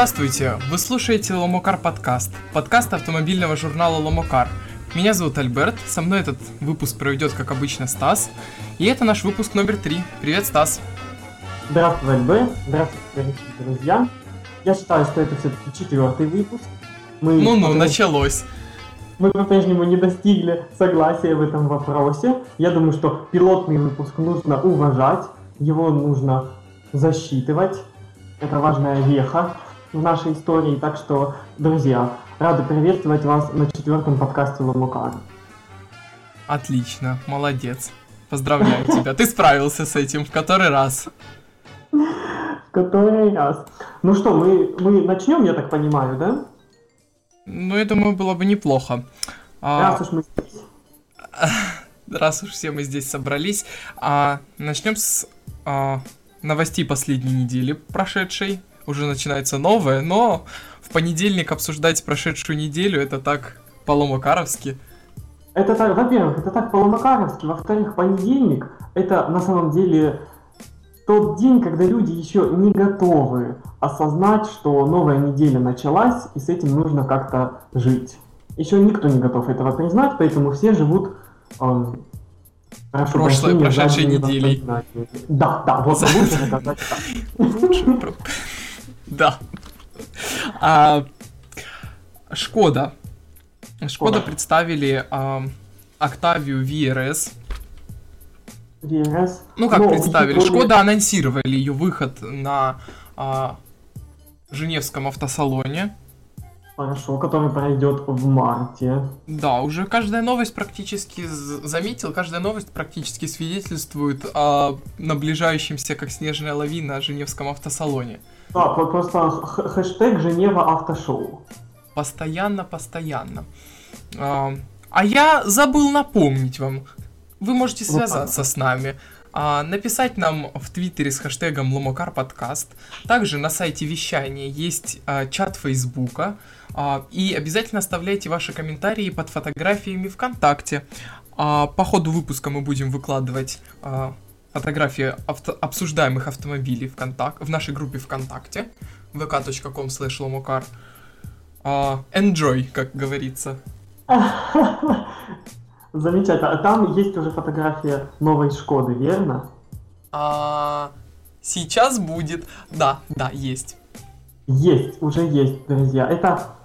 Здравствуйте! Вы слушаете Ломокар подкаст, подкаст автомобильного журнала Ломокар. Меня зовут Альберт, со мной этот выпуск проведет, как обычно, Стас. И это наш выпуск номер три. Привет, Стас! Здравствуй, Альберт! Здравствуйте, друзья! Я считаю, что это все-таки четвертый выпуск. Ну-ну, началось. Мы по-прежнему не достигли согласия в этом вопросе. Я думаю, что пилотный выпуск нужно уважать, его нужно засчитывать. Это важная веха в нашей истории. Так что, друзья, рады приветствовать вас на четвертом подкасте Ломукар. Отлично, молодец. Поздравляю тебя. Ты справился с этим в который раз? В который раз. Ну что, мы, мы начнем, я так понимаю, да? Ну, я думаю, было бы неплохо. А, раз уж мы здесь. Раз уж все мы здесь собрались. А, начнем с а, новостей последней недели прошедшей. Уже начинается новое, но в понедельник обсуждать прошедшую неделю это так по-ломакаровски. Это так, во-первых, это так по-ломакаровски, во-вторых, понедельник это на самом деле тот день, когда люди еще не готовы осознать, что новая неделя началась, и с этим нужно как-то жить. Еще никто не готов этого признать, поэтому все живут эм, Прошлой, прощения, прошедшей неделей. Да, да, вот лучше сказать Да. А, Шкода. Шкода представили Октавию VRS. VRS? Ну как представили? Шкода анонсировали ее выход на а, Женевском автосалоне. Хорошо, который пройдет в марте. Да, уже каждая новость практически заметил, каждая новость практически свидетельствует о наближающемся, как снежная лавина, Женевском автосалоне. Да, просто хэштег Женева автошоу. Постоянно, постоянно. А, а я забыл напомнить вам, вы можете связаться с нами. А, написать нам в Твиттере с хэштегом Ломокар подкаст. Также на сайте вещания есть а, чат Фейсбука. И обязательно оставляйте ваши комментарии под фотографиями ВКонтакте. По ходу выпуска мы будем выкладывать фотографии авто обсуждаемых автомобилей в, контак в нашей группе ВКонтакте vk.com slash lomokar. А, enjoy, как говорится. Замечательно. А там есть уже фотография новой Шкоды, верно? А, сейчас будет. Да, да, есть. Есть, уже есть, друзья. Это,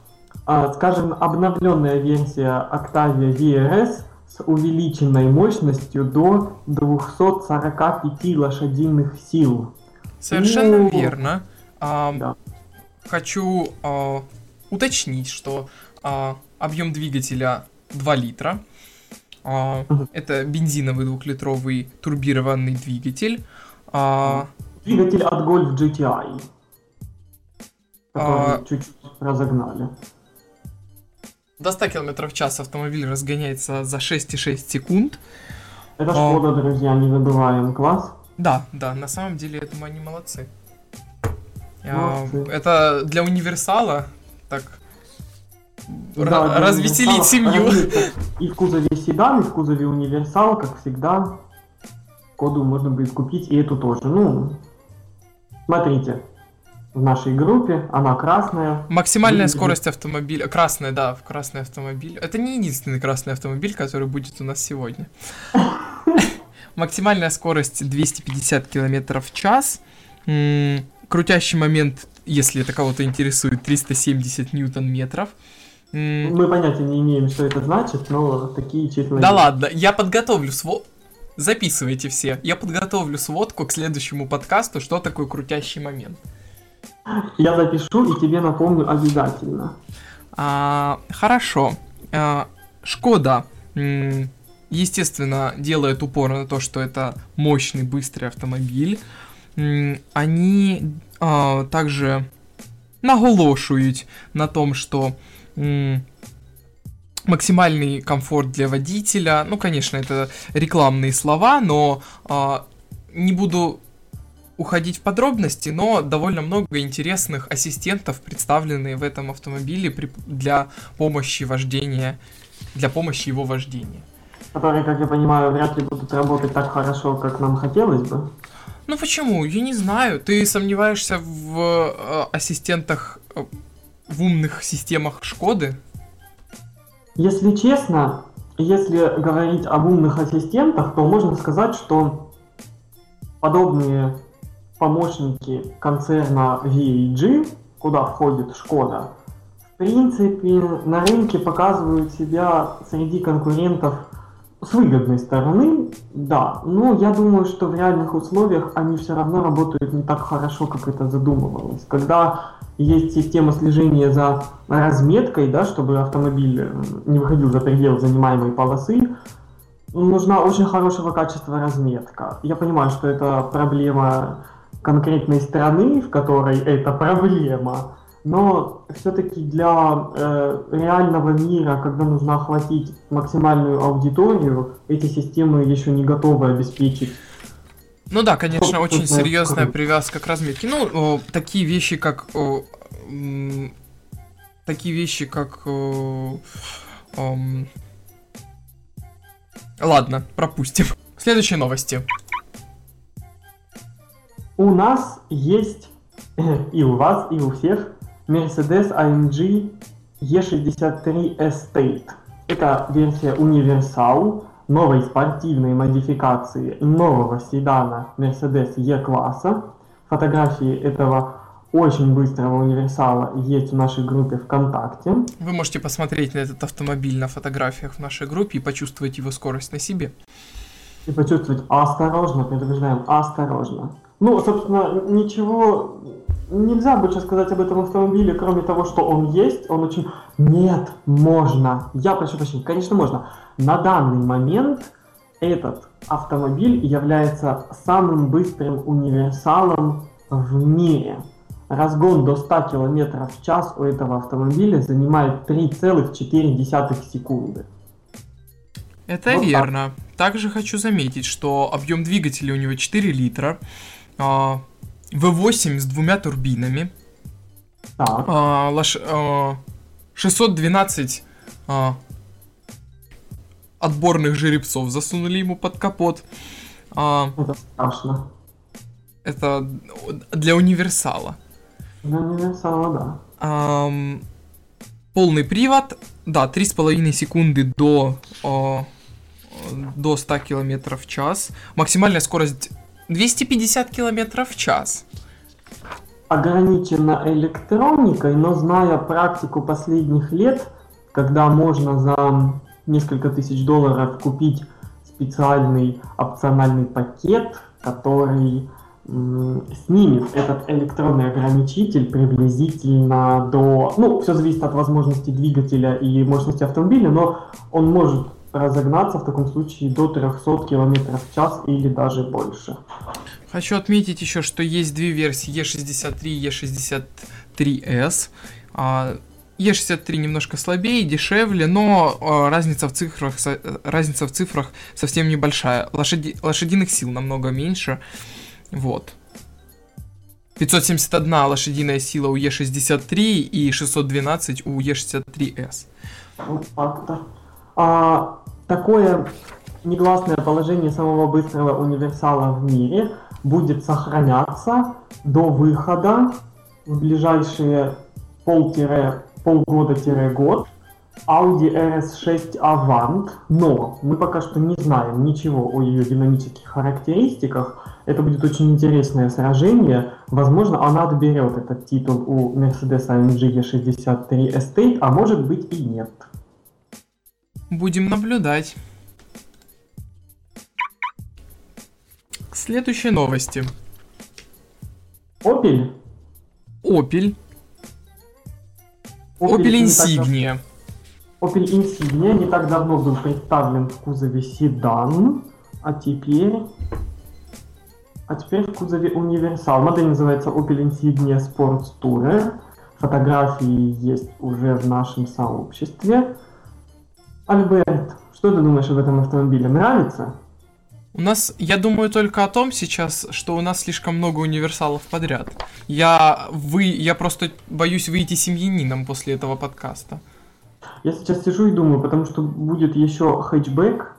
а, скажем, обновленная версия Octavia VRS с увеличенной мощностью до 245 лошадиных сил. Совершенно ну, верно. А, да. Хочу а, уточнить, что а, объем двигателя 2 литра. А, это бензиновый двухлитровый турбированный двигатель. А, двигатель от Golf GTI. Который а, чуть-чуть разогнали. До 100 км в час автомобиль разгоняется за 6,6 секунд. Это Шкода, а, друзья, не забываем, класс. Да, да, на самом деле, думаю, они молодцы. молодцы. Это для универсала так да, развеселить семью. И в кузове седан, и в кузове универсал, как всегда. Коду можно будет купить, и эту тоже. Ну, смотрите, в нашей группе, она красная. Максимальная будет... скорость автомобиля, красная, да, в красный автомобиль. Это не единственный красный автомобиль, который будет у нас сегодня. Максимальная скорость 250 км в час. Крутящий момент, если это кого-то интересует, 370 ньютон-метров. Мы понятия не имеем, что это значит, но такие числа... Да ладно, я подготовлю сво... Записывайте все. Я подготовлю сводку к следующему подкасту, что такое крутящий момент. Я запишу и тебе напомню обязательно. А, хорошо. А, Шкода, естественно, делает упор на то, что это мощный, быстрый автомобиль. Они а, также наголошують на том, что максимальный комфорт для водителя. Ну, конечно, это рекламные слова, но а, не буду уходить в подробности, но довольно много интересных ассистентов представлены в этом автомобиле при, для помощи вождения, для помощи его вождения. Которые, как я понимаю, вряд ли будут работать так хорошо, как нам хотелось бы. Ну почему? Я не знаю. Ты сомневаешься в э, ассистентах, э, в умных системах Шкоды? Если честно, если говорить об умных ассистентах, то можно сказать, что подобные помощники концерна VAG, куда входит Шкода, в принципе, на рынке показывают себя среди конкурентов с выгодной стороны, да, но я думаю, что в реальных условиях они все равно работают не так хорошо, как это задумывалось. Когда есть система слежения за разметкой, да, чтобы автомобиль не выходил за предел занимаемой полосы, нужна очень хорошего качества разметка. Я понимаю, что это проблема конкретной страны, в которой это проблема, но все-таки для э, реального мира, когда нужно охватить максимальную аудиторию, эти системы еще не готовы обеспечить. Ну да, конечно, очень серьезная привязка к разметке. Ну, о, такие вещи, как о, м, такие вещи, как о, ом, ладно, пропустим. Следующие новости. У нас есть и у вас, и у всех Mercedes AMG E63 Estate. Это версия универсал новой спортивной модификации нового седана Mercedes E-класса. Фотографии этого очень быстрого универсала есть в нашей группе ВКонтакте. Вы можете посмотреть на этот автомобиль на фотографиях в нашей группе и почувствовать его скорость на себе. И почувствовать осторожно, предупреждаем, осторожно. Ну, собственно, ничего нельзя больше сказать об этом автомобиле, кроме того, что он есть. Он очень... Нет, можно. Я прошу прощения, конечно, можно. На данный момент этот автомобиль является самым быстрым универсалом в мире. Разгон до 100 км в час у этого автомобиля занимает 3,4 секунды. Это вот верно. Так. Также хочу заметить, что объем двигателя у него 4 литра. А, V8 с двумя турбинами. Так. А, лош... а, 612 а, отборных жеребцов засунули ему под капот. А, это страшно. Это для универсала. Для универсала, да. А, полный привод, да, 3,5 секунды до, а, до 100 км в час. Максимальная скорость 250 километров в час. Ограничена электроникой, но зная практику последних лет, когда можно за несколько тысяч долларов купить специальный опциональный пакет, который снимет этот электронный ограничитель приблизительно до... Ну, все зависит от возможности двигателя и мощности автомобиля, но он может разогнаться в таком случае до 300 км в час или даже больше. Хочу отметить еще, что есть две версии E63 и E63S. E63 немножко слабее, дешевле, но а, разница в цифрах, разница в цифрах совсем небольшая. Лошади, лошадиных сил намного меньше. Вот. 571 лошадиная сила у E63 и 612 у E63S. Вот так-то. А, такое негласное положение самого быстрого универсала в мире будет сохраняться до выхода в ближайшие полгода-год Audi RS6 Avant, но мы пока что не знаем ничего о ее динамических характеристиках. Это будет очень интересное сражение. Возможно, она отберет этот титул у Mercedes AMG E63 Estate, а может быть и нет. Будем наблюдать. Следующие новости. Opel? Opel. Opel Insignia. Opel Insignia не так давно был представлен в кузове седан, а теперь... А теперь в кузове универсал. Модель называется Opel Insignia Sports Tourer. Фотографии есть уже в нашем сообществе. Альберт, что ты думаешь об этом автомобиле? Нравится? У нас, я думаю только о том сейчас, что у нас слишком много универсалов подряд. Я, вы, я просто боюсь выйти семьянином после этого подкаста. Я сейчас сижу и думаю, потому что будет еще хэтчбэк,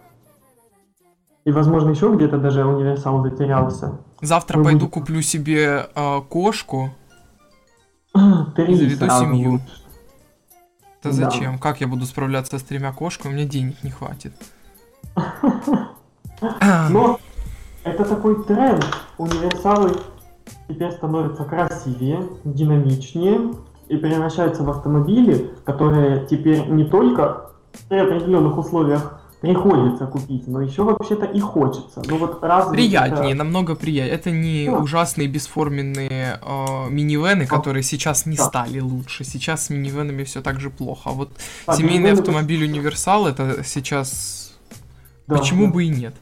и, возможно, еще где-то даже универсал затерялся. Завтра Мы пойду будем- куплю себе э, кошку. Три И заведу сразу семью. лучше. Да Да. зачем? Как я буду справляться с тремя кошками? Меня денег не хватит. Но это такой тренд. Универсалы теперь становятся красивее, динамичнее и превращаются в автомобили, которые теперь не только при определенных условиях приходится купить, но еще вообще-то и хочется. Ну вот разве Приятнее, это- намного приятнее. Это не Да. ужасные бесформенные э, минивены, Да. которые сейчас не Да. стали лучше. Сейчас с минивенами все так же плохо. А вот А, семейный минивены- автомобиль универсал это сейчас Да, почему да. бы и нет?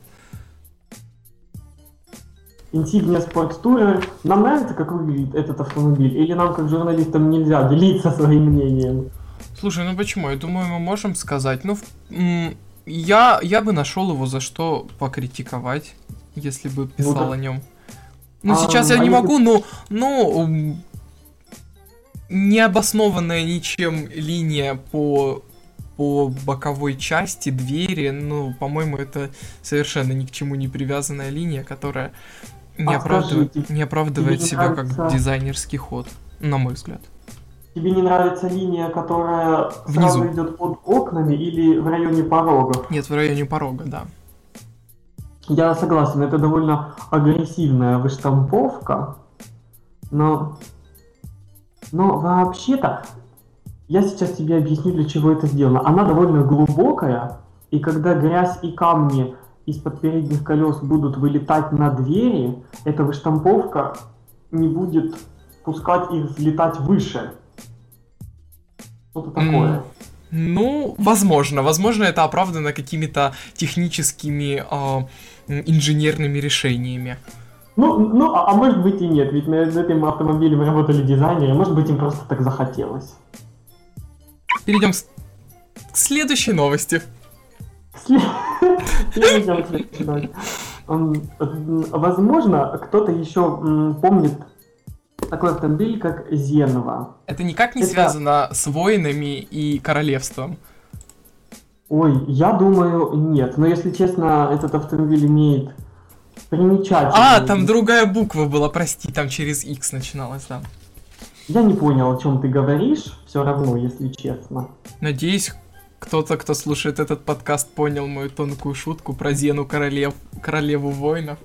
Insignia Sports Tourer. Нам нравится, как выглядит этот автомобиль? Или нам, как журналистам, нельзя делиться своим мнением? Слушай, ну почему? Я думаю, мы можем сказать. Ну, в- я, я бы нашел его за что покритиковать, если бы писал да. о нем. Ну, А, сейчас я а не могу, но, ну, м, необоснованная ничем линия по по боковой части двери, ну, по-моему, это совершенно ни к чему не привязанная линия, которая не, А оправдывает, скажите, не оправдывает себя нравится- как дизайнерский ход, на мой взгляд. Тебе не нравится линия, которая Внизу. сразу идет под окнами или в районе порогов? Нет, в районе порога, да. Я согласен, это довольно агрессивная выштамповка, но, но вообще-то, я сейчас тебе объясню, для чего это сделано. Она довольно глубокая, и когда грязь и камни из-под передних колес будут вылетать на двери, эта выштамповка не будет пускать их взлетать выше. Что-то такое. Ну, возможно. Возможно, это оправдано какими-то техническими а, м, инженерными решениями. Ну, ну а, а может быть и нет, ведь над этим автомобилем работали дизайнеры, может быть им просто так захотелось. Перейдем с- к следующей новости. Возможно, кто-то еще помнит такой автомобиль, как Зенова. Это никак не Это- связано с войнами и королевством. Ой, я думаю, нет. Но если честно, этот автомобиль имеет примечательный... А, там другая буква была, прости, там через X начиналось, да. Я не понял, о чем ты говоришь, все равно, если честно. Надеюсь, кто-то, кто слушает этот подкаст, понял мою тонкую шутку про Зену королев, королеву воинов.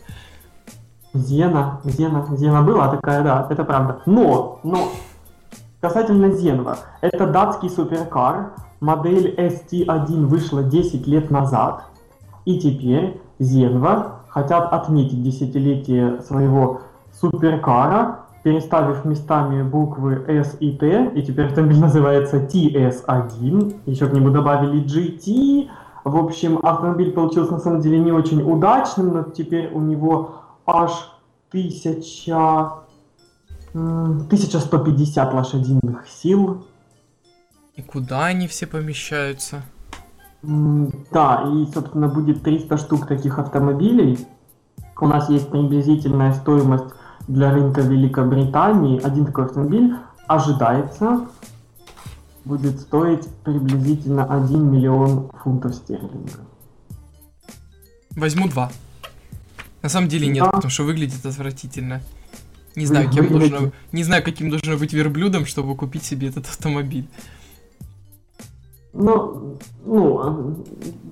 Зена, Зена, Зена была такая, да, это правда. Но, но, касательно Зенова, это датский суперкар, модель ST1 вышла 10 лет назад, и теперь Зенва хотят отметить десятилетие своего суперкара, переставив местами буквы S и T, и теперь автомобиль называется TS1, еще к нему добавили GT, в общем, автомобиль получился на самом деле не очень удачным, но теперь у него аж 1000, м, 1150 лошадиных сил. И куда они все помещаются? Да, и, собственно, будет 300 штук таких автомобилей. У нас есть приблизительная стоимость для рынка Великобритании. Один такой автомобиль ожидается будет стоить приблизительно 1 миллион фунтов стерлингов. Возьму два. На самом деле нет, Да. потому что выглядит отвратительно. Не знаю, кем Выглядит- не знаю, каким должно быть верблюдом, чтобы купить себе этот автомобиль. Ну, ну,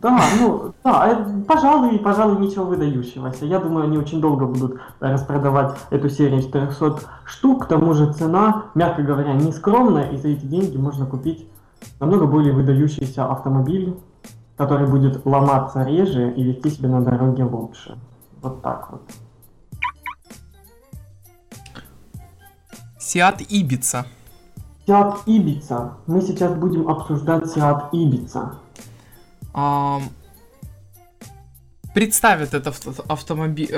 да, ну, да, э, пожалуй, пожалуй, ничего выдающегося. Я думаю, они очень долго будут распродавать эту серию 400 штук. К тому же цена, мягко говоря, не скромная, и за эти деньги можно купить намного более выдающийся автомобиль, который будет ломаться реже и вести себя на дороге лучше. Вот так вот. Сиат Ибица. Сиат Ибица. Мы сейчас будем обсуждать Сиат Ибица. Ам, представит это автомобиль.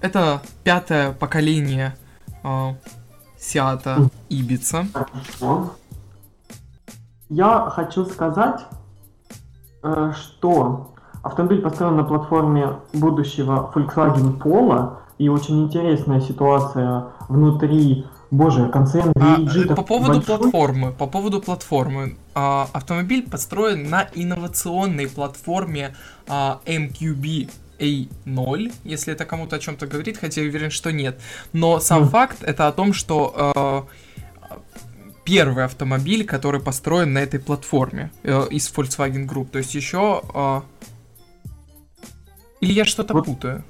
это пятое поколение а, Сиата. Ибица. Хорошо. Я хочу сказать, э, что автомобиль построен на платформе будущего Volkswagen Polo, и очень интересная ситуация внутри, боже, концерн А, э, по поводу большой. платформы, по поводу платформы, а, автомобиль построен на инновационной платформе а, MQB A0, если это кому-то о чем-то говорит, хотя я уверен, что нет. Но сам mm. факт это о том, что э, первый автомобиль, который построен на этой платформе э, из Volkswagen Group. То есть еще... Э, или я что-то вот. путаю?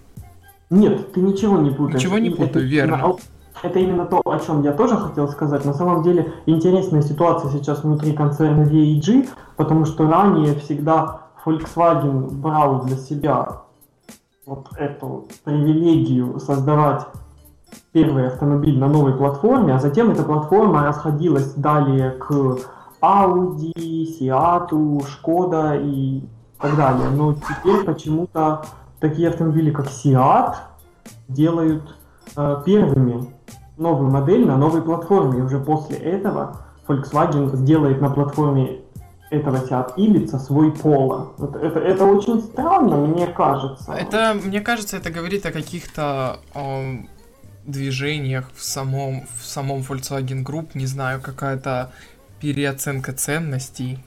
Нет, ты ничего не путаешь. Ничего не путаю, это, верно. Это именно то, о чем я тоже хотел сказать. На самом деле интересная ситуация сейчас внутри концерна VAG, потому что ранее всегда Volkswagen брал для себя вот эту привилегию создавать первый автомобиль на новой платформе, а затем эта платформа расходилась далее к Audi, Seat, Skoda и так далее. Но теперь почему-то такие автомобили, как Seat, делают э, первыми новую модель на новой платформе. И уже после этого Volkswagen сделает на платформе этого Seat Ibiza свой поло. Это, это, это очень странно, мне кажется. Это, мне кажется, это говорит о каких-то э, движениях в самом, в самом Volkswagen Group, не знаю, какая-то переоценка ценностей.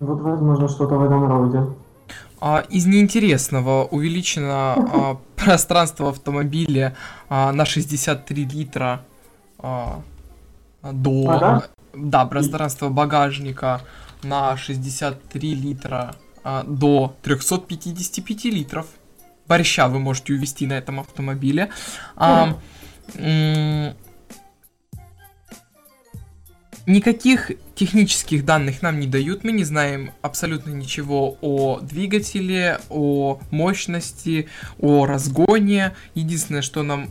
Вот, возможно, что-то в этом роде. А, из неинтересного увеличено а, пространство автомобиля а, на 63 литра а, до... Ага. Да, пространство багажника на 63 литра а, до 355 литров. Борща вы можете увезти на этом автомобиле. А, Никаких технических данных нам не дают, мы не знаем абсолютно ничего о двигателе, о мощности, о разгоне. Единственное, что нам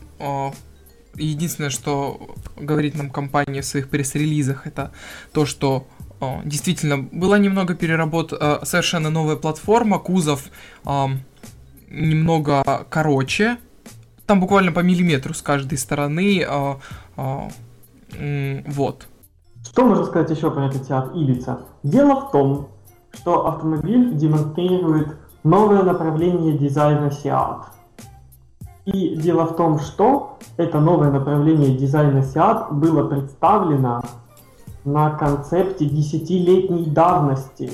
единственное, что говорит нам компания в своих пресс-релизах, это то, что о, действительно была немного переработ, э, совершенно новая платформа, кузов немного короче, там буквально по миллиметру с каждой стороны, вот. Что можно сказать еще про этот Seat Ibiza? Дело в том, что автомобиль демонстрирует новое направление дизайна Seat. И дело в том, что это новое направление дизайна Seat было представлено на концепте десятилетней давности.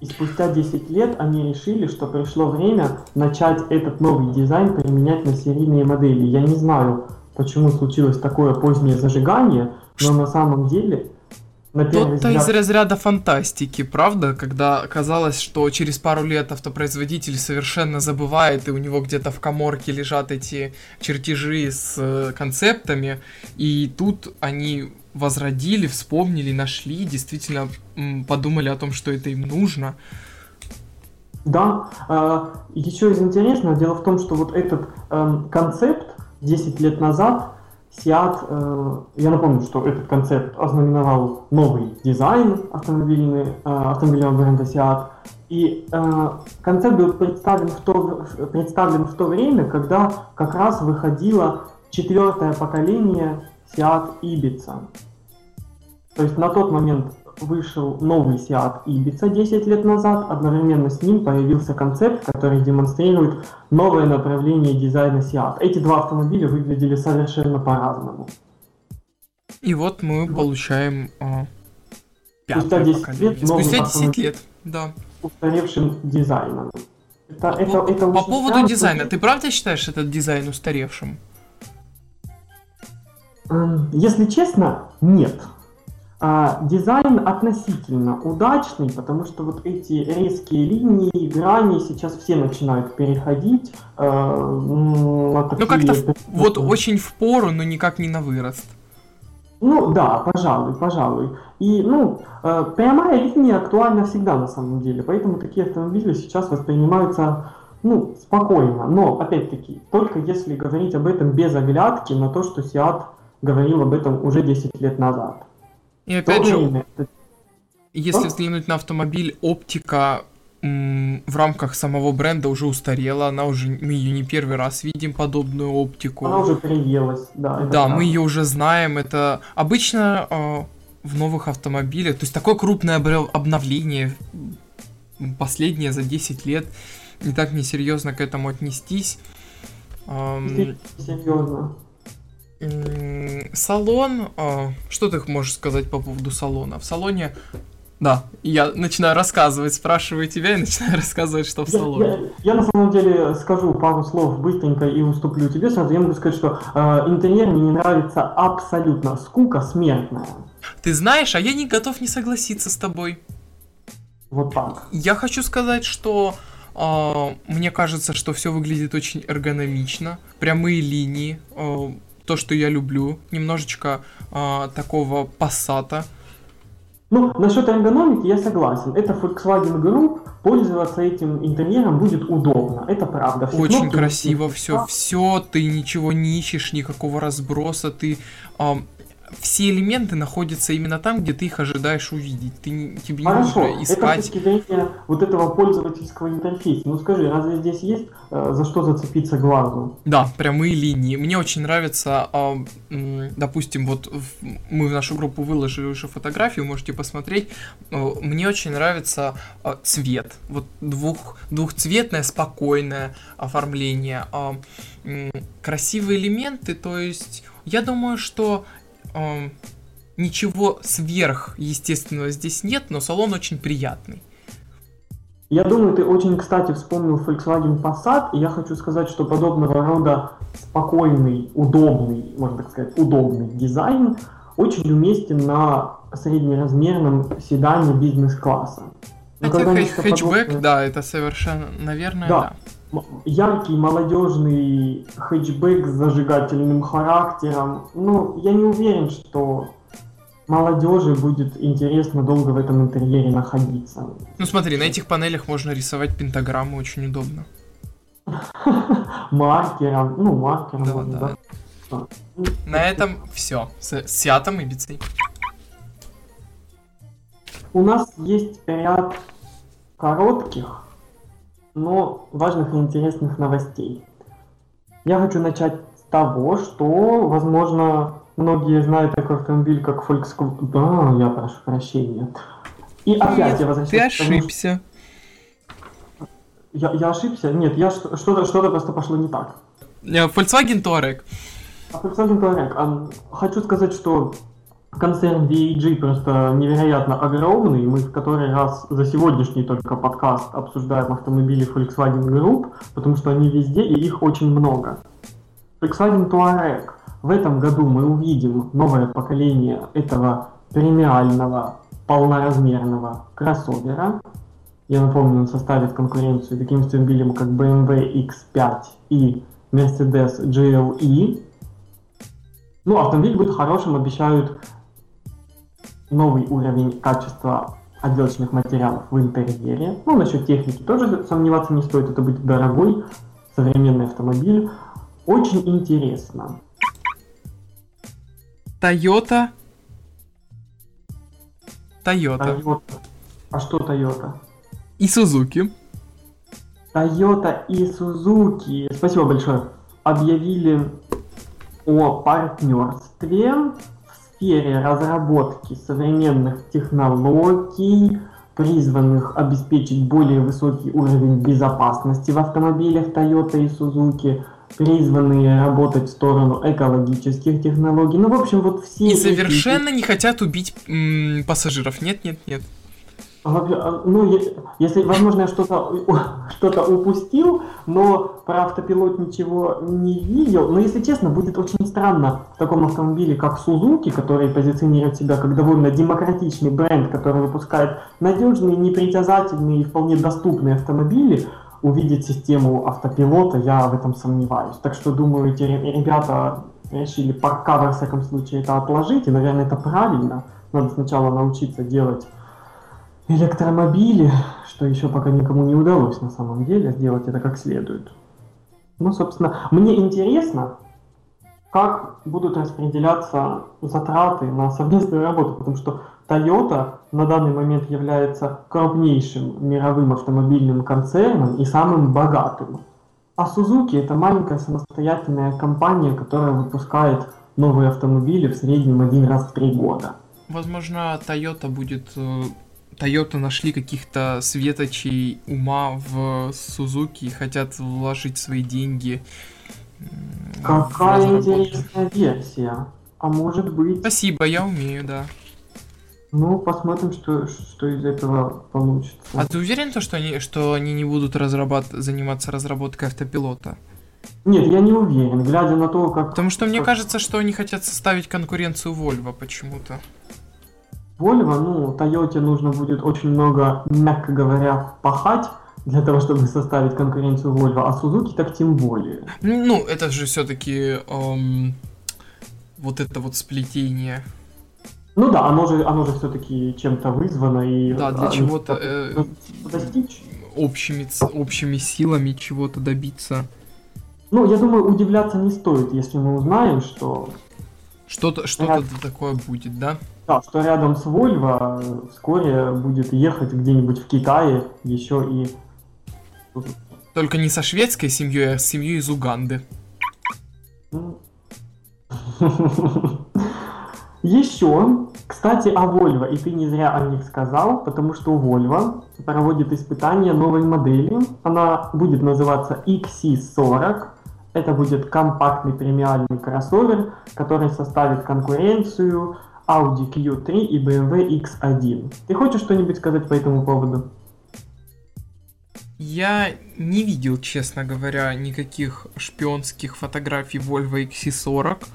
И спустя 10 лет они решили, что пришло время начать этот новый дизайн применять на серийные модели. Я не знаю, почему случилось такое позднее зажигание, но на самом деле что-то из разряда фантастики, правда? Когда казалось, что через пару лет автопроизводитель совершенно забывает, и у него где-то в коморке лежат эти чертежи с э, концептами, и тут они возродили, вспомнили, нашли, действительно подумали о том, что это им нужно. Да, а, еще из интересного, дело в том, что вот этот эм, концепт 10 лет назад Seat, э, я напомню, что этот концепт ознаменовал новый дизайн автомобильный, э, автомобильного бренда Seat. И э, концепт был представлен в, то, представлен в то время, когда как раз выходило четвертое поколение Seat Ibiza. То есть на тот момент вышел новый Seat Ibiza 10 лет назад, одновременно с ним появился концепт, который демонстрирует новое направление дизайна Seat. Эти два автомобиля выглядели совершенно по-разному. И вот мы получаем а, Спустя 10 поколение. лет, Спустя 10 лет, да. Устаревшим дизайном. Это, по, это, это по поводу странно, дизайна, ты правда считаешь этот дизайн устаревшим? Если честно, нет. А, дизайн относительно удачный, потому что вот эти резкие линии, грани сейчас все начинают переходить. Э, на такие... Ну как-то вот очень в пору, но никак не на вырост. Ну да, пожалуй, пожалуй. И, ну, э, прямая линия актуальна всегда на самом деле, поэтому такие автомобили сейчас воспринимаются, ну, спокойно. Но, опять-таки, только если говорить об этом без оглядки на то, что Seat говорил об этом уже 10 лет назад. И опять же, если взглянуть на автомобиль, оптика в рамках самого бренда уже устарела, она уже, мы ее не первый раз видим, подобную оптику. Она уже переелась, да. Да, мы ее уже знаем, это обычно э, в новых автомобилях, то есть такое крупное обновление, последнее за 10 лет, не так несерьезно к этому отнестись. Эм, серьезно. Салон, а, что ты можешь сказать по поводу салона? В салоне Да, я начинаю рассказывать, спрашиваю тебя и начинаю рассказывать, что в салоне. Я, я, я на самом деле скажу пару слов быстренько и уступлю тебе сразу. Я могу сказать, что э, интерьер мне не нравится абсолютно. Скука смертная. Ты знаешь, а я не готов не согласиться с тобой. Вот так. Я хочу сказать, что э, мне кажется, что все выглядит очень эргономично. Прямые линии, э, то, что я люблю. Немножечко э, такого пассата. Ну, насчет эргономики я согласен. Это Volkswagen Group, пользоваться этим интерьером будет удобно. Это правда. Все Очень красиво все, все, ты ничего не ищешь, никакого разброса, ты э, все элементы находятся именно там, где ты их ожидаешь увидеть. Ты, тебе Хорошо, не нужно искать... это с точки зрения вот этого пользовательского интерфейса. Ну скажи, разве здесь есть э, за что зацепиться глазу? Да, прямые линии. Мне очень нравится, э, допустим, вот мы в нашу группу выложили уже фотографию, можете посмотреть. Э, мне очень нравится э, цвет. Вот двух, двухцветное, спокойное оформление. Э, красивые элементы, то есть... Я думаю, что э, ничего сверхъестественного здесь нет, но салон очень приятный. Я думаю, ты очень, кстати, вспомнил Volkswagen Passat, и я хочу сказать, что подобного рода спокойный, удобный, можно так сказать, удобный дизайн очень уместен на среднеразмерном седане бизнес-класса. Хотя хэтчбэк, подобное... да, это совершенно, наверное, да. да. Яркий, молодежный хэтчбэк с зажигательным характером. Ну, я не уверен, что молодежи будет интересно долго в этом интерьере находиться. Ну смотри, на этих панелях можно рисовать пентаграмму, очень удобно. Маркером, ну маркером. Да, можно, да. да. На этом все. С Сиатом и Бицей. У нас есть ряд коротких, но важных и интересных новостей. Я хочу начать с того, что, возможно, многие знают такой автомобиль, как Volkswagen. Да, я прошу прощения. И опять Нет, я возвращаюсь. Ты ошибся. Тому, я, я ошибся? Нет, я что-то что просто пошло не так. Volkswagen Touareg. А Volkswagen Touareg. Хочу сказать, что концерн VAG просто невероятно огромный. Мы в который раз за сегодняшний только подкаст обсуждаем автомобили Volkswagen Group, потому что они везде и их очень много. Volkswagen Touareg. В этом году мы увидим новое поколение этого премиального полноразмерного кроссовера. Я напомню, он составит конкуренцию таким автомобилям, как BMW X5 и Mercedes GLE. Ну, автомобиль будет хорошим, обещают новый уровень качества отделочных материалов в интерьере. Ну, насчет техники тоже сомневаться не стоит, это будет дорогой современный автомобиль. Очень интересно. Toyota. Toyota. Toyota. А что Toyota? И Suzuki. Toyota и Suzuki, спасибо большое, объявили о партнерстве сфере разработки современных технологий, призванных обеспечить более высокий уровень безопасности в автомобилях Toyota и Suzuki, призванные работать в сторону экологических технологий. Ну, в общем, вот все... И совершенно эти... не хотят убить м- пассажиров. Нет, нет, нет. А, ну, если, возможно, я что-то что упустил, но про автопилот ничего не видел. Но, если честно, будет очень странно в таком автомобиле, как Suzuki, который позиционирует себя как довольно демократичный бренд, который выпускает надежные, непритязательные и вполне доступные автомобили, увидеть систему автопилота, я в этом сомневаюсь. Так что, думаю, эти ребята решили пока, во всяком случае, это отложить, и, наверное, это правильно. Надо сначала научиться делать электромобили, что еще пока никому не удалось на самом деле сделать это как следует. Ну, собственно, мне интересно, как будут распределяться затраты на совместную работу, потому что Toyota на данный момент является крупнейшим мировым автомобильным концерном и самым богатым. А Suzuki это маленькая самостоятельная компания, которая выпускает новые автомобили в среднем один раз в три года. Возможно, Toyota будет э, Toyota нашли каких-то светочей ума в Сузуки и хотят вложить свои деньги. Какая интересная версия. А может быть... Спасибо, я умею, да. Ну, посмотрим, что, что из этого получится. А ты уверен, то, что они, что они не будут разрабат... заниматься разработкой автопилота? Нет, я не уверен, глядя на то, как... Потому что мне кажется, что они хотят составить конкуренцию Volvo почему-то. Volvo, ну, Toyota нужно будет очень много, мягко говоря, пахать для того, чтобы составить конкуренцию Volvo, а Suzuki так тем более. Ну, это же все-таки эм, вот это вот сплетение. Ну да, оно же, оно же все-таки чем-то вызвано и... Да, для чего-то... Э, достичь. Общими, общими силами чего-то добиться. Ну, я думаю, удивляться не стоит, если мы узнаем, что... Что-то что ряд... такое будет, да? Да, что рядом с Volvo вскоре будет ехать где-нибудь в Китае еще и... Только не со шведской семьей, а с семьей из Уганды. Еще, кстати, о Volvo, и ты не зря о них сказал, потому что Volvo проводит испытание новой модели. Она будет называться XC40. Это будет компактный премиальный кроссовер, который составит конкуренцию Audi Q3 и BMW X1. Ты хочешь что-нибудь сказать по этому поводу? Я не видел, честно говоря, никаких шпионских фотографий Volvo XC40.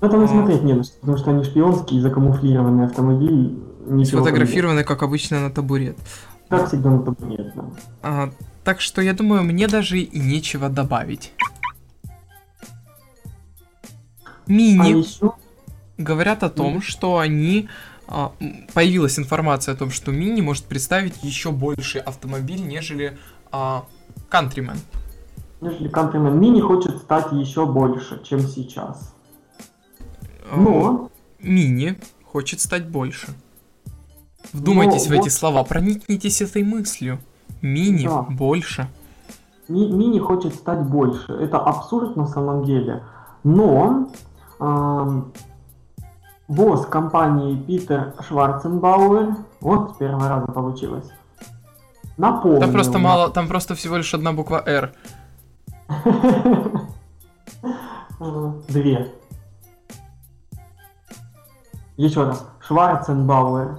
Ну, там и смотреть не на что, потому что они шпионские, закамуфлированный автомобиль. Сфотографированы, как обычно, на табурет. Как всегда на табурет, да. А, так что я думаю, мне даже и нечего добавить. Мини. А еще? Говорят о том, mm что они а, появилась информация о том, что Мини может представить еще больше автомобиль, нежели а, Countryman. Нежели Countryman. Мини хочет стать еще больше, чем сейчас. А, Но... Мини хочет стать больше. Вдумайтесь Но, в вот... эти слова, проникнитесь этой мыслью. Мини да. больше. Ми- мини хочет стать больше. Это абсурд на самом деле. Но босс компании Питер Шварценбауэр, вот с первого раза получилось, напомнил... Там просто мало, там просто всего лишь одна буква «Р». Две. Еще раз. Шварценбауэр.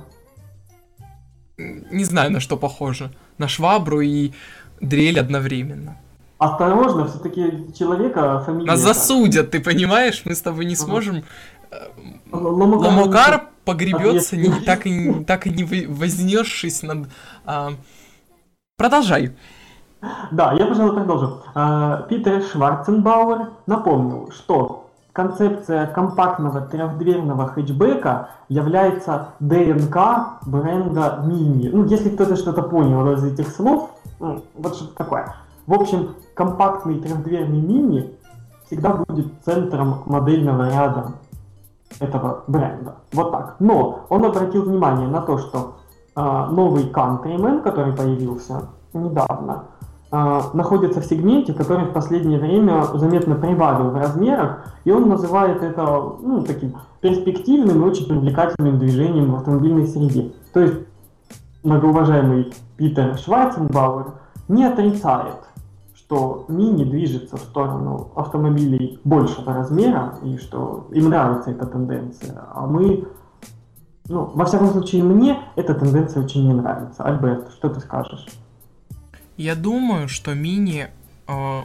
Не знаю, на что похоже. На швабру и дрель одновременно. Осторожно, все-таки человека фамилия... Нас засудят, ты понимаешь? Мы с тобой не сможем... Э, Ломокар погребется, не, так, и, так и не вознесшись над... А... Продолжай. Да, я, пожалуй, продолжу. А, Питер Шварценбауэр напомнил, что концепция компактного трехдверного хэтчбека является ДНК бренда Mini. Ну, если кто-то что-то понял из этих слов, ну, вот что такое. В общем, компактный трехдверный Mini всегда будет центром модельного ряда этого бренда. Вот так. Но он обратил внимание на то, что э, новый Countryman, который появился недавно, э, находится в сегменте, который в последнее время заметно прибавил в размерах, и он называет это ну, таким перспективным и очень привлекательным движением в автомобильной среде. То есть многоуважаемый Питер Шварценбауэр не отрицает, что мини движется в сторону автомобилей большего размера, и что им нравится эта тенденция, а мы ну, во всяком случае, мне эта тенденция очень не нравится. Альберт, что ты скажешь? Я думаю, что мини э,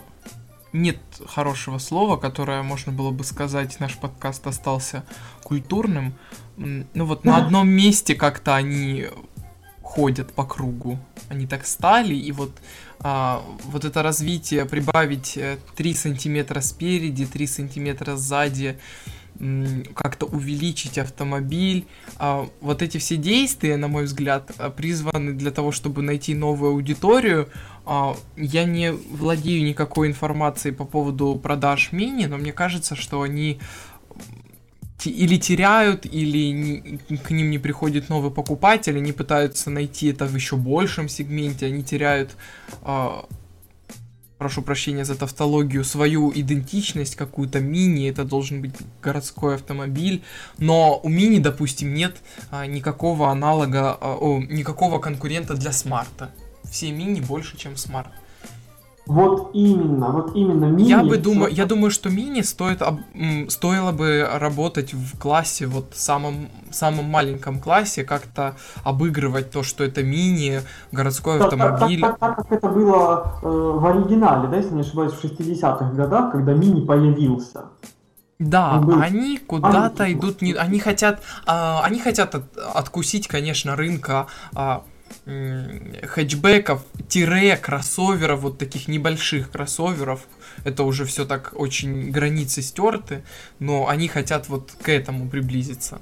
нет хорошего слова, которое можно было бы сказать, наш подкаст остался культурным. Ну вот на одном месте как-то они ходят по кругу. Они так стали, и вот, а, вот это развитие, прибавить 3 э, сантиметра спереди, 3 сантиметра сзади, как-то увеличить автомобиль. А, вот эти все действия, на мой взгляд, а, призваны для того, чтобы найти новую аудиторию. А, я не владею никакой информацией по поводу продаж мини, но мне кажется, что они или теряют, или к ним не приходит новый покупатель, они пытаются найти это в еще большем сегменте, они теряют прошу прощения за тавтологию, свою идентичность, какую-то мини, это должен быть городской автомобиль, но у мини, допустим, нет а, никакого аналога, а, о, никакого конкурента для смарта. Все мини больше, чем смарт. Вот именно, вот именно мини. Я бы думаю, я думаю, что мини стоит стоило бы работать в классе, вот самом самом маленьком классе, как-то обыгрывать то, что это мини, городской так, автомобиль. Так, так, так, как это было э, в оригинале, да, если не ошибаюсь, в 60-х годах, когда мини появился. Да, был... они куда-то идут, не, они хотят, а, они хотят от, откусить, конечно, рынка а, хэтчбеков, тире, кроссоверов, вот таких небольших кроссоверов. Это уже все так очень границы стерты, но они хотят вот к этому приблизиться.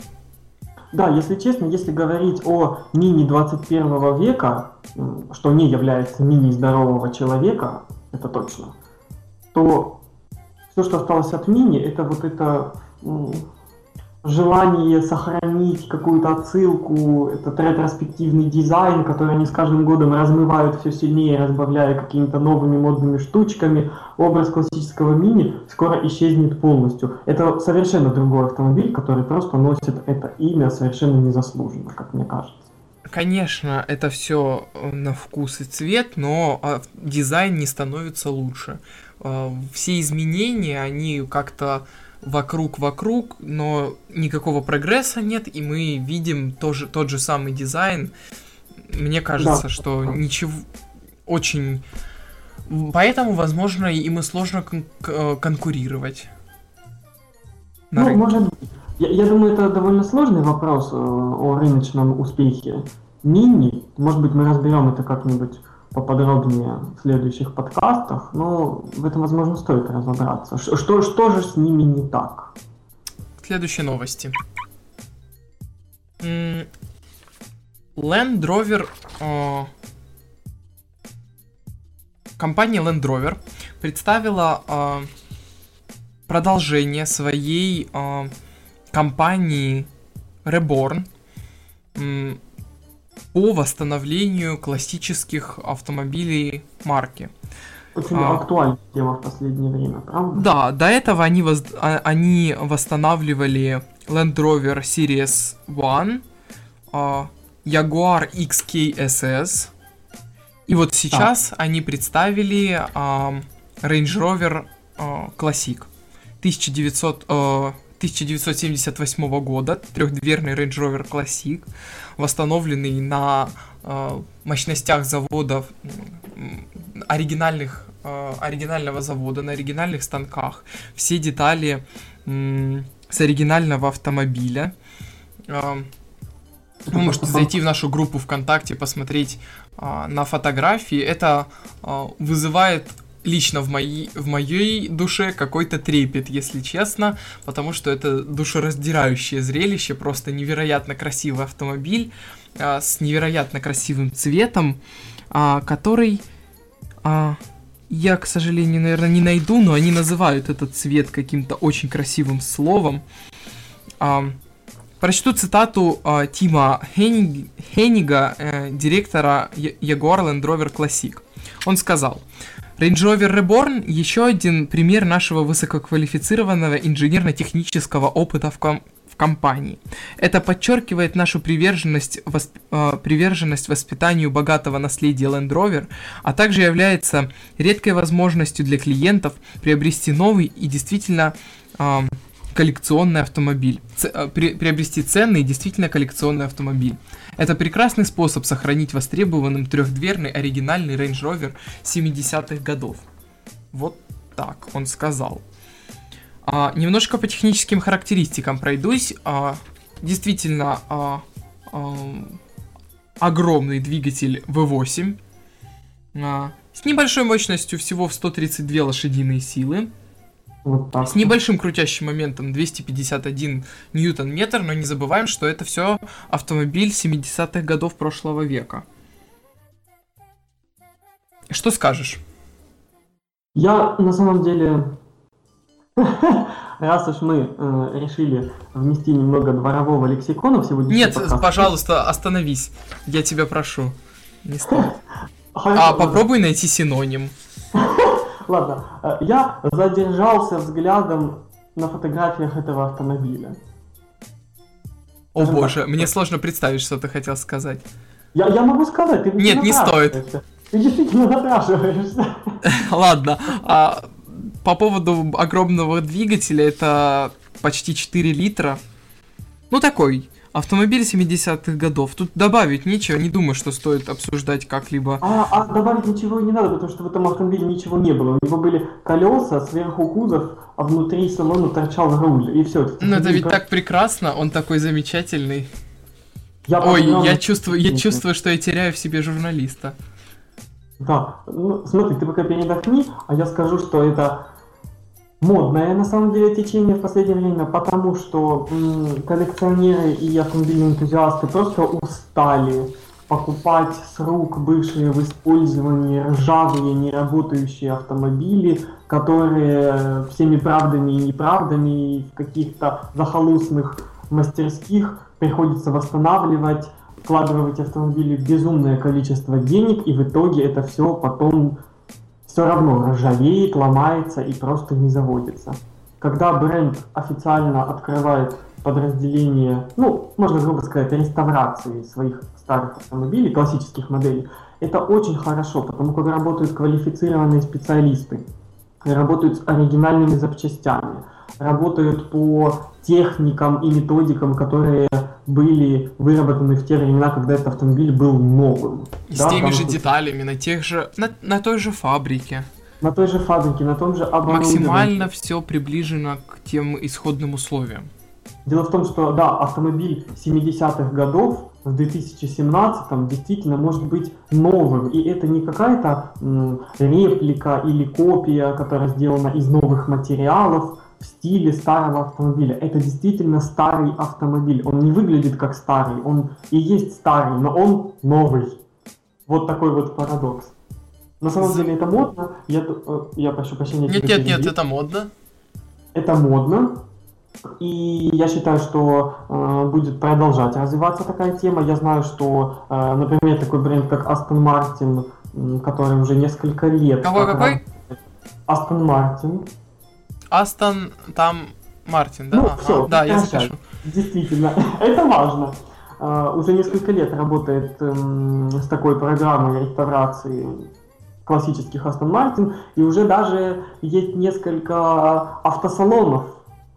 Да, если честно, если говорить о мини 21 века, что не является мини здорового человека, это точно, то все, что осталось от мини, это вот это желание сохранить какую-то отсылку, этот ретроспективный дизайн, который они с каждым годом размывают все сильнее, разбавляя какими-то новыми модными штучками, образ классического мини скоро исчезнет полностью. Это совершенно другой автомобиль, который просто носит это имя совершенно незаслуженно, как мне кажется. Конечно, это все э, на вкус и цвет, но а, дизайн не становится лучше. А, все изменения, они как-то вокруг-вокруг, но никакого прогресса нет, и мы видим тоже, тот же самый дизайн. Мне кажется, да. что ничего очень... Поэтому, возможно, им и сложно кон- э, конкурировать. Ну, рынке. может Я, я думаю, это довольно сложный вопрос э, о рыночном успехе. Мини, может быть, мы разберем это как-нибудь поподробнее в следующих подкастах, но в этом, возможно, стоит разобраться. Что, что же с ними не так? Следующие новости. Land Rover... Э, компания Land Rover представила э, продолжение своей э, компании Reborn по восстановлению классических автомобилей марки. Очень а, актуальная тема в последнее время, правда? Да, до этого они, воз, а, они восстанавливали Land Rover Series 1, а, Jaguar XKSS, и вот сейчас а. они представили а, Range Rover а, Classic 1900, а, 1978 года, трехдверный Range Rover Classic, восстановленный на э, мощностях заводов оригинальных э, оригинального завода на оригинальных станках. Все детали э, с оригинального автомобиля. Э, вы можете зайти в нашу группу ВКонтакте посмотреть э, на фотографии. Это э, вызывает лично в, моей, в моей душе какой-то трепет, если честно, потому что это душераздирающее зрелище, просто невероятно красивый автомобиль а, с невероятно красивым цветом, а, который а, я, к сожалению, наверное, не найду, но они называют этот цвет каким-то очень красивым словом. А, прочту цитату а, Тима Хенниг, Хеннига, э, директора Jaguar Land Rover Classic. Он сказал, Range Rover Reborn – еще один пример нашего высококвалифицированного инженерно-технического опыта в, ком- в компании. Это подчеркивает нашу приверженность, восп- э, приверженность воспитанию богатого наследия Land Rover, а также является редкой возможностью для клиентов приобрести новый и действительно э, коллекционный автомобиль, ц- э, при- приобрести ценный и действительно коллекционный автомобиль. Это прекрасный способ сохранить востребованным трехдверный оригинальный Range Rover 70-х годов. Вот так он сказал. А, немножко по техническим характеристикам пройдусь. А, действительно, а, а, огромный двигатель V8 а, с небольшой мощностью всего в 132 лошадиные силы. Вот так. С небольшим крутящим моментом 251 ньютон-метр, но не забываем, что это все автомобиль 70-х годов прошлого века. Что скажешь? Я на самом деле, раз уж мы э, решили внести немного дворового лексикона в сегодняшний Нет, подкаст... пожалуйста, остановись. Я тебя прошу. Не. А попробуй найти синоним. Ладно, э, я задержался взглядом на фотографиях этого автомобиля. О боже, мне сложно представить, что ты хотел сказать. Я, я могу сказать. Ты Нет, не стоит. Ты действительно напрашиваешься. Ладно, а по поводу огромного двигателя, это почти 4 литра. Ну такой, автомобиль 70-х годов. Тут добавить нечего, не думаю, что стоит обсуждать как-либо. А, а добавить ничего не надо, потому что в этом автомобиле ничего не было. У него были колеса, сверху кузов, а внутри салона торчал руль, и все. Ну это ведь так прекрасно, он такой замечательный. Я Ой, я чувствую, я чувствую, что я теряю в себе журналиста. Да, ну, смотри, ты пока передохни, а я скажу, что это модное на самом деле течение в последнее время, потому что м, коллекционеры и автомобильные энтузиасты просто устали покупать с рук бывшие в использовании ржавые, неработающие автомобили, которые всеми правдами и неправдами в каких-то захолустных мастерских приходится восстанавливать, вкладывать в автомобили безумное количество денег, и в итоге это все потом все равно ржавеет, ломается и просто не заводится. Когда бренд официально открывает подразделение, ну, можно грубо сказать, реставрации своих старых автомобилей, классических моделей, это очень хорошо, потому как работают квалифицированные специалисты, работают с оригинальными запчастями, работают по техникам и методикам, которые были выработаны в те времена, когда этот автомобиль был новым. И Да, с теми же деталями, на тех же, на, на той же фабрике. На той же фабрике, на том же оборудовании. Максимально все приближено к тем исходным условиям. Дело в том, что, да, автомобиль 70-х годов в 2017 действительно может быть новым. И это не какая-то реплика или копия, которая сделана из новых материалов в стиле старого автомобиля. Это действительно старый автомобиль. Он не выглядит как старый, он и есть старый, но он новый. Вот такой вот парадокс. На самом деле это модно. Я, э, я прошу прощения. Нет, нет, нет, это модно. это модно. И я считаю, что э, будет продолжать развиваться такая тема. Я знаю, что, э, например, такой бренд, как Aston Martin, который уже несколько лет... Какой, как какой? Aston Martin. Астон, там Мартин, да? Ну, Ага, всё, да, я запишу. Действительно, это важно. Э, уже несколько лет работает эм, с такой программой реставрации классических Aston Martin, и уже даже есть несколько автосалонов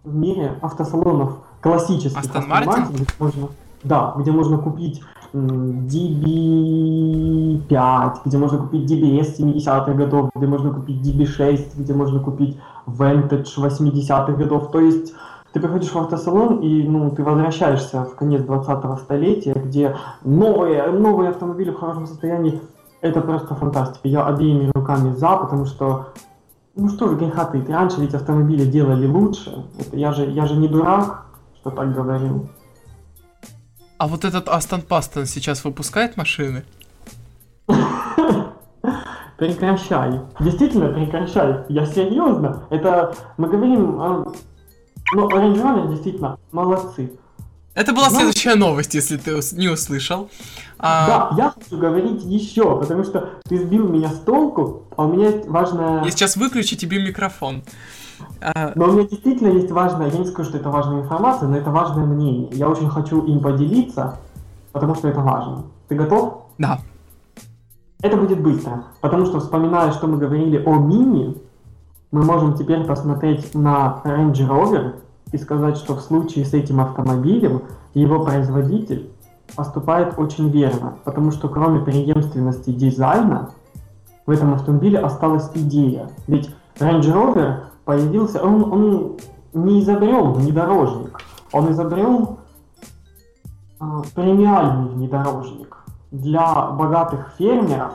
в мире, автосалонов классических? Martin, где можно, да, где можно купить DB5, где можно купить DBS 70-х годов, где можно купить DB6, где можно купить Vantage 80-х годов. То есть ты приходишь в автосалон и ну, ты возвращаешься в конец 20-го столетия, где новые, новые автомобили в хорошем состоянии. Это просто фантастика. Я обеими руками за, потому что ну что же греха таить, раньше ведь автомобили делали лучше. Это я же, я же не дурак, что так говорил. А вот этот Астон Пастон сейчас выпускает машины? Прекращай. Действительно, прекращай. Я серьезно. Это мы говорим... о- Ну, Range действительно молодцы. Это была Ну- следующая новость, если ты не услышал. А, Да, я хочу говорить еще, потому что ты сбил меня с толку, а у меня есть важная... Я сейчас выключу тебе микрофон. А, Но у меня действительно есть важная, я не скажу, что это важная информация, но это важное мнение. Я очень хочу им поделиться, потому что это важно. Ты готов? да. Это будет быстро, потому что вспоминая, что мы говорили о Мини, мы можем теперь посмотреть на Range Rover и сказать, что в случае с этим автомобилем его производитель поступает очень верно, потому что кроме преемственности дизайна в этом автомобиле осталась идея. Ведь Range Rover появился, он, он не изобрел внедорожник, он изобрел а, премиальный внедорожник для богатых фермеров,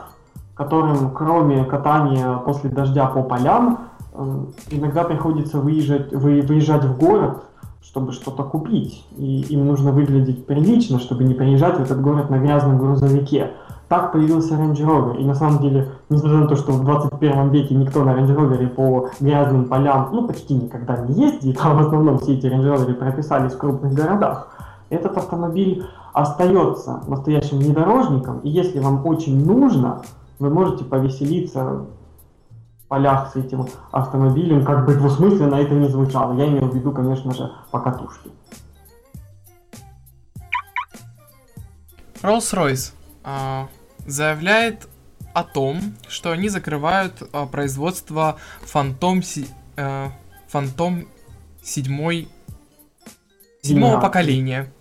которым кроме катания после дождя по полям, э, иногда приходится выезжать, вы- выезжать в город, чтобы что-то купить. И им нужно выглядеть прилично, чтобы не приезжать в этот город на грязном грузовике. Так появился Range Rover. И на самом деле, несмотря на то, что в 21 веке никто на Range Rover по грязным полям, ну, почти никогда не ездит, а в основном все эти Range Rover прописались в крупных городах, этот автомобиль остается настоящим внедорожником, и если вам очень нужно, вы можете повеселиться в полях с этим автомобилем, как бы двусмысленно это не звучало. Я имею в виду, конечно же, покатушки. Rolls-Royce а, заявляет о том, что они закрывают а, производство Фантом, си, э, Фантом седьмой седьмого Да. поколения.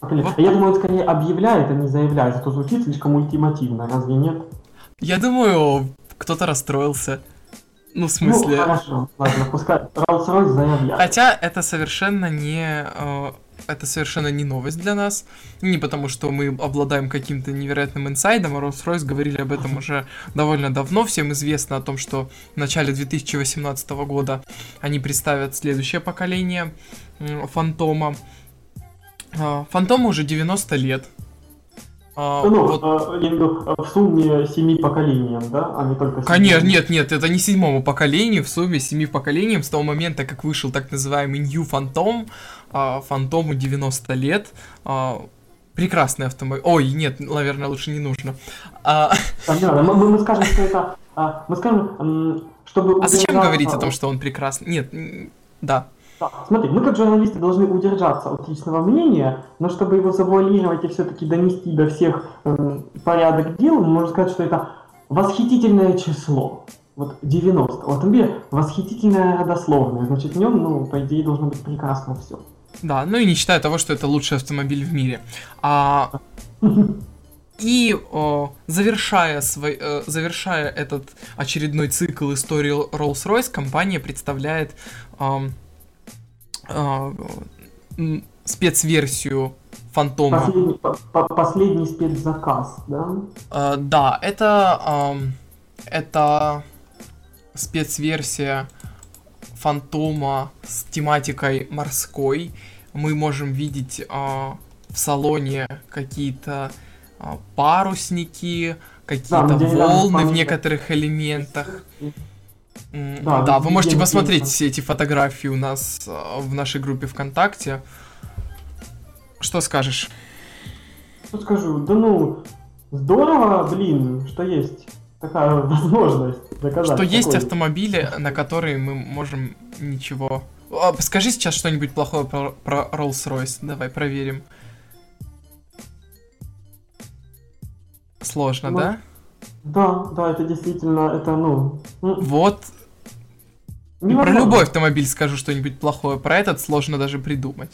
Вот. Я думаю, он скорее объявляет, а не заявляет, что звучит слишком ультимативно, разве нет? Я думаю, кто-то расстроился. Ну, в смысле... Ну, хорошо, ладно, пускай Rolls-Royce заявляет. Хотя это совершенно не... э, Это совершенно не новость для нас. Не потому, что мы обладаем каким-то невероятным инсайдом, а Rolls-Royce говорили об этом уже довольно давно. Всем известно о том, что в начале 2018 года они представят следующее поколение Фантома. А, Фантому уже 90 лет. А, Ну, вот э, я имею в виду, в сумме семи поколениям, да, а не только Конечно, седьмому. нет, нет, это не седьмому поколению, в сумме семи поколениям, с того момента, как вышел так называемый New Phantom, а, Фантому 90 лет, а, прекрасный автомобиль, ой, нет, наверное, лучше не нужно. А, Понятно, мы, мы- скажем, что это... а, мы скажем, чтобы... а зачем говорить о том, что он прекрасный? Нет, да. Смотри, мы как журналисты должны удержаться от личного мнения, но чтобы его завуалировать и все-таки донести до всех м, порядок дел, можем сказать, что это восхитительное число. Вот 90. У автомобиля восхитительное родословное. Значит, в нем, ну, по идее, должно быть прекрасно все. Да, ну и не считая того, что это лучший автомобиль в мире. А, и о, завершая, свой, э, завершая этот очередной цикл истории Rolls-Royce, компания представляет ам, м, спецверсию Фантома. Последний, по- по- последний спецзаказ, да? Э, да, это, ам, это спецверсия Фантома с тематикой морской. Мы можем видеть а, в салоне какие-то а, парусники, какие-то Да, волны в некоторых элементах. Да, Да, вы можете посмотреть видим. все эти фотографии у нас а, в нашей группе ВКонтакте. Что скажешь? Что скажу? Да ну, здорово, блин, что есть такая возможность доказать. Что есть такой- автомобили, на которые мы можем ничего... А, Скажи сейчас что-нибудь плохое про, про Rolls-Royce. Давай проверим. Сложно, Ну, да? Да, да, это действительно, это, ну... м, Вот. И про любой автомобиль скажу что-нибудь плохое. Про этот сложно даже придумать.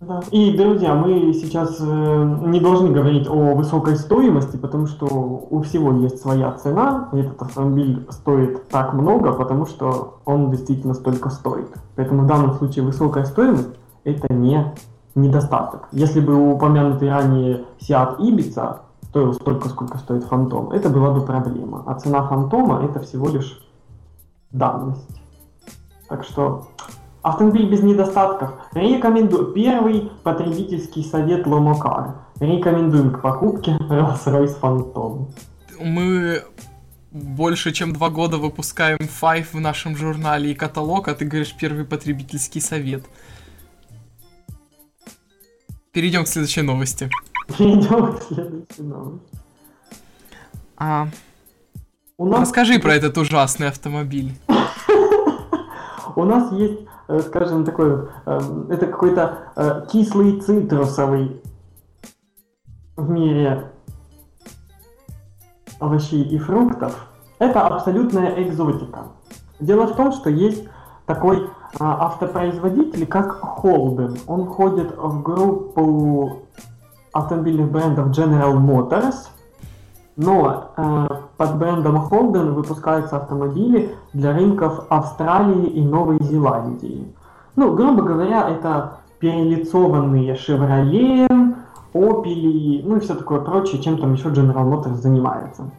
Да. И, друзья, мы сейчас э, не должны говорить о высокой стоимости, потому что у всего есть своя цена, и этот автомобиль стоит так много, потому что он действительно столько стоит. Поэтому в данном случае высокая стоимость – это не недостаток. Если бы упомянутый ранее Seat Ibiza стоил столько, сколько стоит Фантом, это была бы проблема. А цена Фантома – это всего лишь данность. Так что автомобиль без недостатков. Рекомендую. Первый потребительский совет Ломокар. Рекомендуем к покупке Rolls-Royce Phantom. Мы больше чем два года выпускаем Five в нашем журнале и каталог, а ты говоришь первый потребительский совет. Перейдем к следующей новости. Перейдем к следующей новости. А, У нас, расскажи про этот ужасный автомобиль. у нас есть, э, скажем, такой, эм, это какой-то э, кислый цитрусовый в мире овощей и фруктов. Это абсолютная экзотика. Дело в том, что есть такой а, автопроизводитель, как Holden. Он входит в группу автомобильных брендов General Motors, но э, под брендом Holden выпускаются автомобили для рынков Австралии и Новой Зеландии. Ну, грубо говоря, это перелицованные Chevrolet, Opel, ну и все такое прочее, чем там еще General Motors занимается.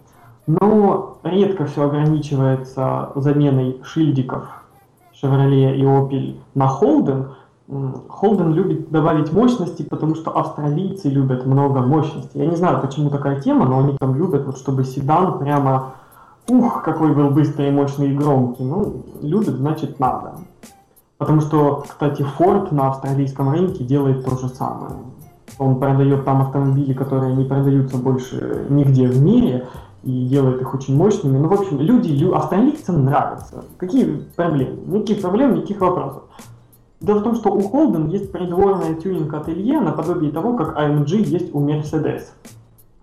Но редко все ограничивается заменой шильдиков Chevrolet и Opel на Holden. Holden любит добавить мощности, потому что австралийцы любят много мощности. Я не знаю, почему такая тема, но они там любят, вот, чтобы седан прямо, ух, какой был быстрый, мощный и громкий. Ну, любят, значит, надо. Потому что, кстати, Ford на австралийском рынке делает то же самое. Он продает там автомобили, которые не продаются больше нигде в мире, и делает их очень мощными. Ну, в общем, люди, лю- австралийцам нравятся. Какие проблемы? Никаких проблем, никаких вопросов. Дело в том, что у Holden есть придворное тюнинг-ателье наподобие того, как AMG есть у Mercedes.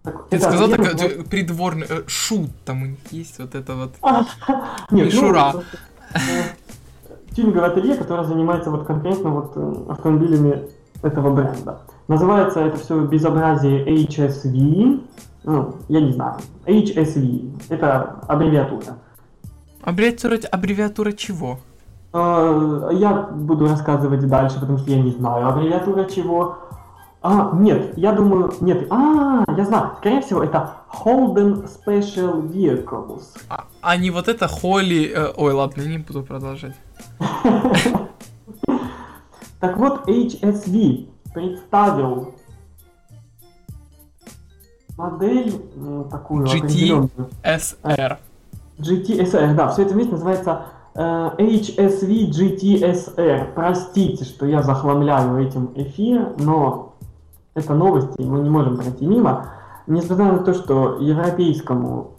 Так, Ты сказал, так, называется... придворный э, шут там у них есть, вот это вот Нет, мишура. Ну, тюнинговое ателье, которое занимается вот конкретно вот э, автомобилями этого бренда. Называется это все безобразие HSV, ну, я не знаю, HSV, это аббревиатура. Аббревиатура, аббревиатура чего? Э, я буду рассказывать дальше, потому что я не знаю аббревиатура чего. А, нет, я думаю, нет, а, я знаю, скорее всего, это Holden Special Vehicles. А, а не вот это Холли... Э, ой, ладно, не буду продолжать. Так вот, HSV представил модель такую GTSR. GTSR, да, все это вместе называется HSV GTSR. Простите, что я захламляю этим эфир, но это новости, мы не можем пройти мимо. Несмотря на то, что европейскому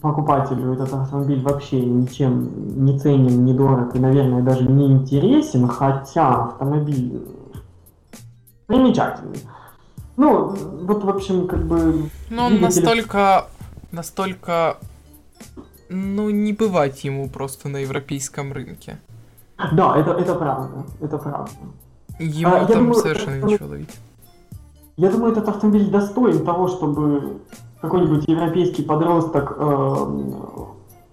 покупателю этот автомобиль вообще ничем не ценен, не дорог и, наверное, даже не интересен, хотя автомобиль примечательный. Ну, вот, в общем, как бы... Ну, он настолько... Настолько... Ну, не бывать ему просто на европейском рынке. Да, это, это правда. Это правда. Ему а, там думаю, совершенно это, ничего ловить. Я думаю, этот автомобиль достоин того, чтобы какой-нибудь европейский подросток э,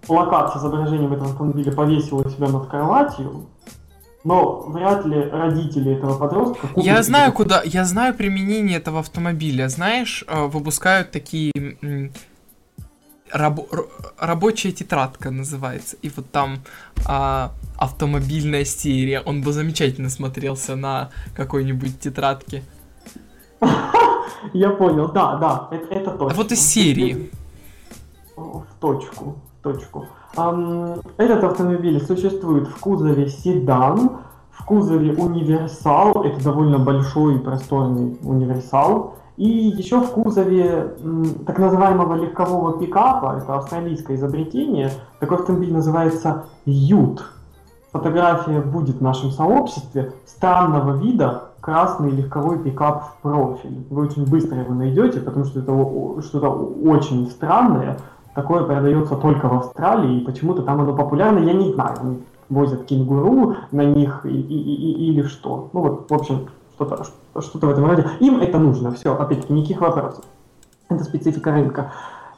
плакат с изображением этого автомобиля повесил у себя над кроватью, но вряд ли родители этого подростка... Я знаю, куда... Я знаю применение этого автомобиля. Знаешь, э, выпускают такие... Раб... Рабочая тетрадка называется. И вот там а, автомобильная серия. Он бы замечательно смотрелся на какой-нибудь тетрадке. Я понял, да, да, это, это точно. А вот из серии. В точку, в точку. Этот автомобиль существует в кузове седан, в кузове универсал, это довольно большой и просторный универсал, и еще в кузове так называемого легкового пикапа, это австралийское изобретение, такой автомобиль называется Ют. Фотография будет в нашем сообществе странного вида, красный легковой пикап в профиль. Вы очень быстро его найдете, потому что это что-то очень странное, такое продается только в Австралии, и почему-то там оно популярно, я не знаю. Возят кенгуру на них и, и, и, или что. Ну вот, в общем, что-то что в этом роде. Им это нужно, все, опять-таки, никаких вопросов. Это специфика рынка.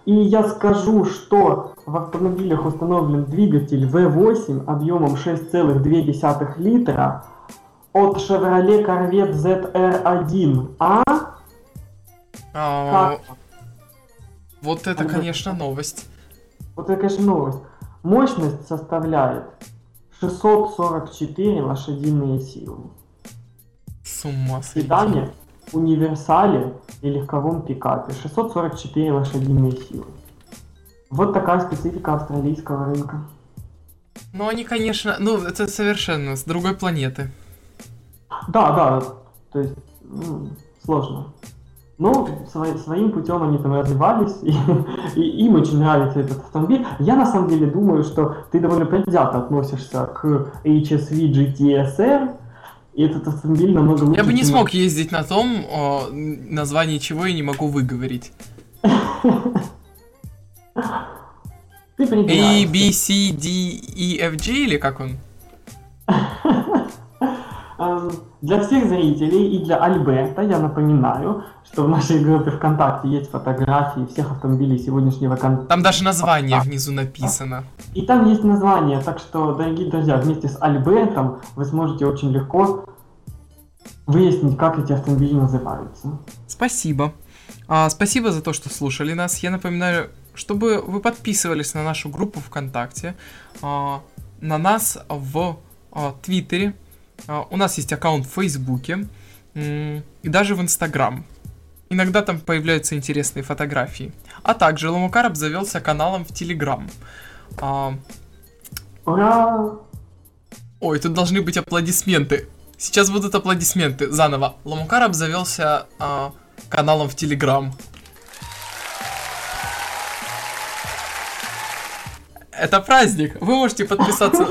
И я скажу, что в автомобилях установлен двигатель V8 объемом 6,2 литра от Chevrolet Corvette ZR1. А? а как? Вот это, конечно, новость. Вот это, конечно, новость. Мощность составляет 644 лошадиные силы. С ума сойти. Седане, универсале и легковом пикапе 644 лошадиные силы. Вот такая специфика австралийского рынка. Ну, они, конечно, ну, это совершенно с другой планеты. Да, да, то есть, ну, сложно. Но свои, своим путем они там развивались, и, и им очень нравится этот автомобиль. Я на самом деле думаю, что ты довольно предвзято относишься к HSV GTSR, и этот автомобиль намного лучше. Я бы не смог ездить на том, о, название чего я не могу выговорить. Ты A, B, C, D, E, F, G или как он? Для всех зрителей и для Альберта я напоминаю, что в нашей группе ВКонтакте есть фотографии всех автомобилей сегодняшнего контакта. Там даже название внизу написано. И там есть название, так что, дорогие друзья, вместе с Альбертом вы сможете очень легко выяснить, как эти автомобили называются. Спасибо. А, спасибо за то, что слушали нас. Я напоминаю, чтобы вы подписывались на нашу группу ВКонтакте, а, на нас в а, Твиттере, а, у нас есть аккаунт в Фейсбуке и даже в Инстаграм. Иногда там появляются интересные фотографии. А также Ломукар обзавелся каналом в Телеграм. А... Ура! Ой, тут должны быть аплодисменты. Сейчас будут аплодисменты. Заново. Ломукар обзавелся а, каналом в Телеграм. Это праздник. Вы можете подписаться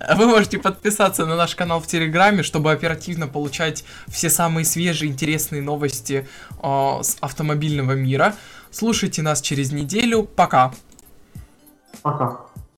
Вы можете подписаться на наш канал в Телеграме, чтобы оперативно получать все самые свежие, интересные новости э, с автомобильного мира. Слушайте нас через неделю. Пока. Пока.